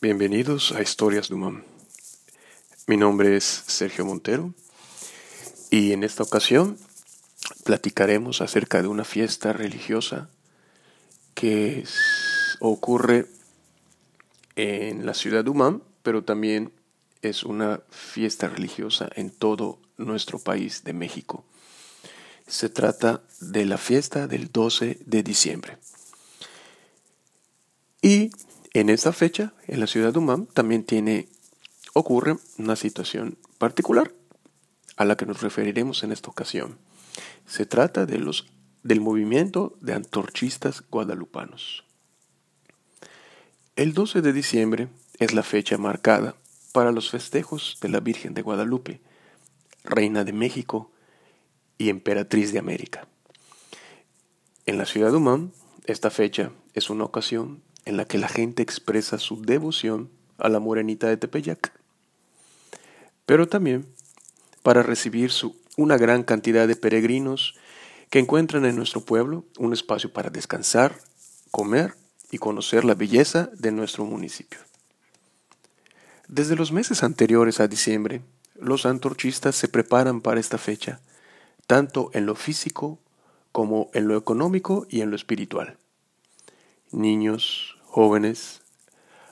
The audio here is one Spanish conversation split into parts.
Bienvenidos a Historias Dumam. Mi nombre es Sergio Montero y en esta ocasión platicaremos acerca de una fiesta religiosa que ocurre en la ciudad de Umam, pero también es una fiesta religiosa en todo nuestro país de México. Se trata de la fiesta del 12 de diciembre. Y en esta fecha, en la ciudad de Umam, también tiene, ocurre una situación particular a la que nos referiremos en esta ocasión. Se trata de los, del movimiento de antorchistas guadalupanos. El 12 de diciembre es la fecha marcada para los festejos de la Virgen de Guadalupe, Reina de México y Emperatriz de América. En la ciudad de Umam, esta fecha es una ocasión en la que la gente expresa su devoción a la morenita de Tepeyac, pero también para recibir una gran cantidad de peregrinos que encuentran en nuestro pueblo un espacio para descansar, comer y conocer la belleza de nuestro municipio. Desde los meses anteriores a diciembre, los antorchistas se preparan para esta fecha, tanto en lo físico como en lo económico y en lo espiritual. Niños, jóvenes,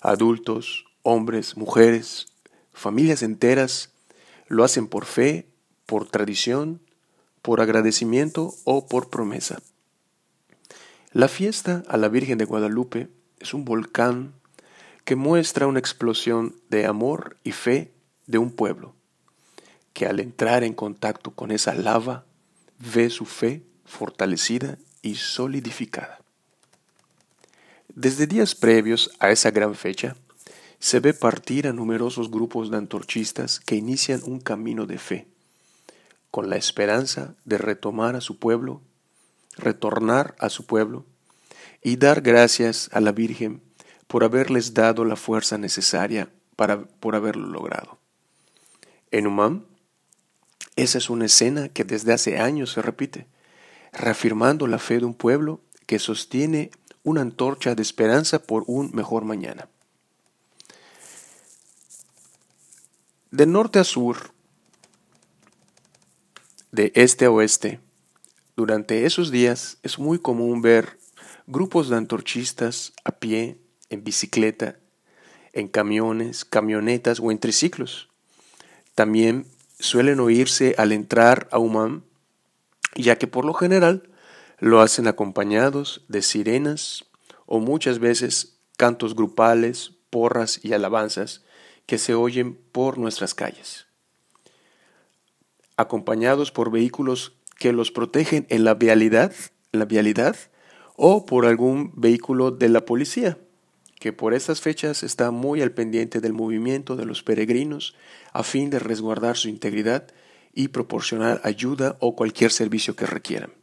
adultos, hombres, mujeres, familias enteras, lo hacen por fe, por tradición, por agradecimiento o por promesa. La fiesta a la Virgen de Guadalupe es un volcán que muestra una explosión de amor y fe de un pueblo, que al entrar en contacto con esa lava ve su fe fortalecida y solidificada. Desde días previos a esa gran fecha, se ve partir a numerosos grupos de antorchistas que inician un camino de fe, con la esperanza de retomar a su pueblo, retornar a su pueblo y dar gracias a la Virgen por haberles dado la fuerza necesaria para, por haberlo logrado. En Humán, esa es una escena que desde hace años se repite, reafirmando la fe de un pueblo que sostiene una antorcha de esperanza por un mejor mañana. De norte a sur, de este a oeste, durante esos días es muy común ver grupos de antorchistas a pie, en bicicleta, en camiones, camionetas o en triciclos. También suelen oírse al entrar a Humán, ya que por lo general lo hacen acompañados de sirenas o muchas veces cantos grupales, porras y alabanzas que se oyen por nuestras calles. Acompañados por vehículos que los protegen en la vialidad, la vialidad o por algún vehículo de la policía, que por estas fechas está muy al pendiente del movimiento de los peregrinos a fin de resguardar su integridad y proporcionar ayuda o cualquier servicio que requieran.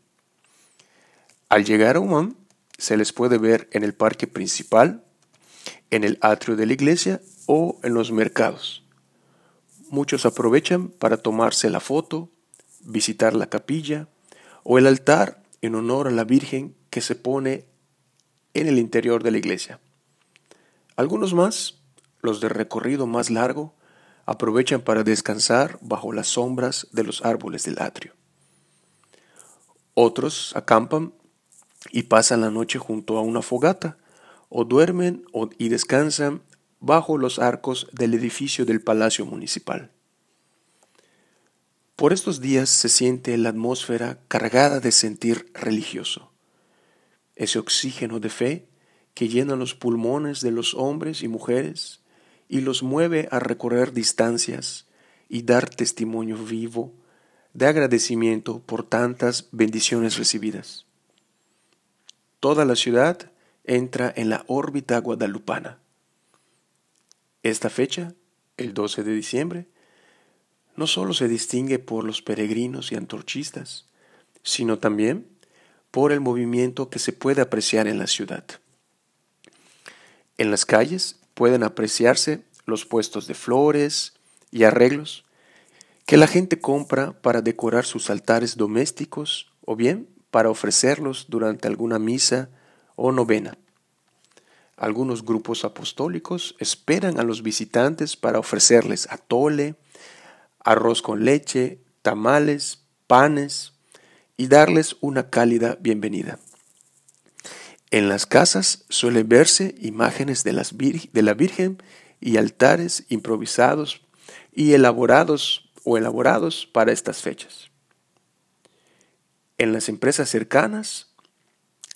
Al llegar a Umam, se les puede ver en el parque principal, en el atrio de la iglesia o en los mercados. Muchos aprovechan para tomarse la foto, visitar la capilla o el altar en honor a la Virgen que se pone en el interior de la iglesia. Algunos más, los de recorrido más largo, aprovechan para descansar bajo las sombras de los árboles del atrio. Otros acampan y pasan la noche junto a una fogata, o duermen y descansan bajo los arcos del edificio del Palacio Municipal. Por estos días se siente la atmósfera cargada de sentir religioso, ese oxígeno de fe que llena los pulmones de los hombres y mujeres y los mueve a recorrer distancias y dar testimonio vivo de agradecimiento por tantas bendiciones recibidas toda la ciudad entra en la órbita guadalupana. Esta fecha, el 12 de diciembre, no solo se distingue por los peregrinos y antorchistas, sino también por el movimiento que se puede apreciar en la ciudad. En las calles pueden apreciarse los puestos de flores y arreglos que la gente compra para decorar sus altares domésticos o bien para ofrecerlos durante alguna misa o novena. Algunos grupos apostólicos esperan a los visitantes para ofrecerles atole, arroz con leche, tamales, panes y darles una cálida bienvenida. En las casas suele verse imágenes de, de la Virgen y altares improvisados y elaborados o elaborados para estas fechas. En las empresas cercanas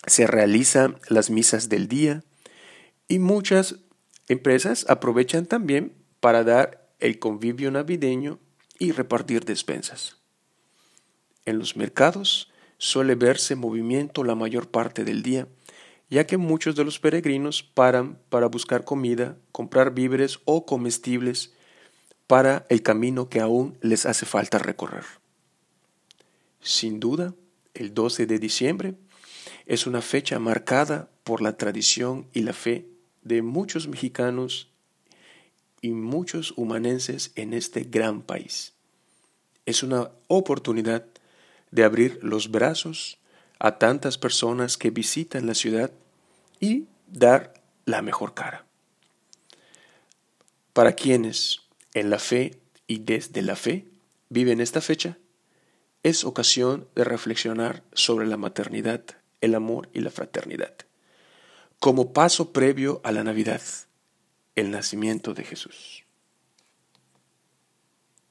se realizan las misas del día y muchas empresas aprovechan también para dar el convivio navideño y repartir despensas. En los mercados suele verse movimiento la mayor parte del día, ya que muchos de los peregrinos paran para buscar comida, comprar víveres o comestibles para el camino que aún les hace falta recorrer. Sin duda, el 12 de diciembre es una fecha marcada por la tradición y la fe de muchos mexicanos y muchos humanenses en este gran país. Es una oportunidad de abrir los brazos a tantas personas que visitan la ciudad y dar la mejor cara. Para quienes en la fe y desde la fe viven esta fecha, es ocasión de reflexionar sobre la maternidad, el amor y la fraternidad, como paso previo a la Navidad, el nacimiento de Jesús.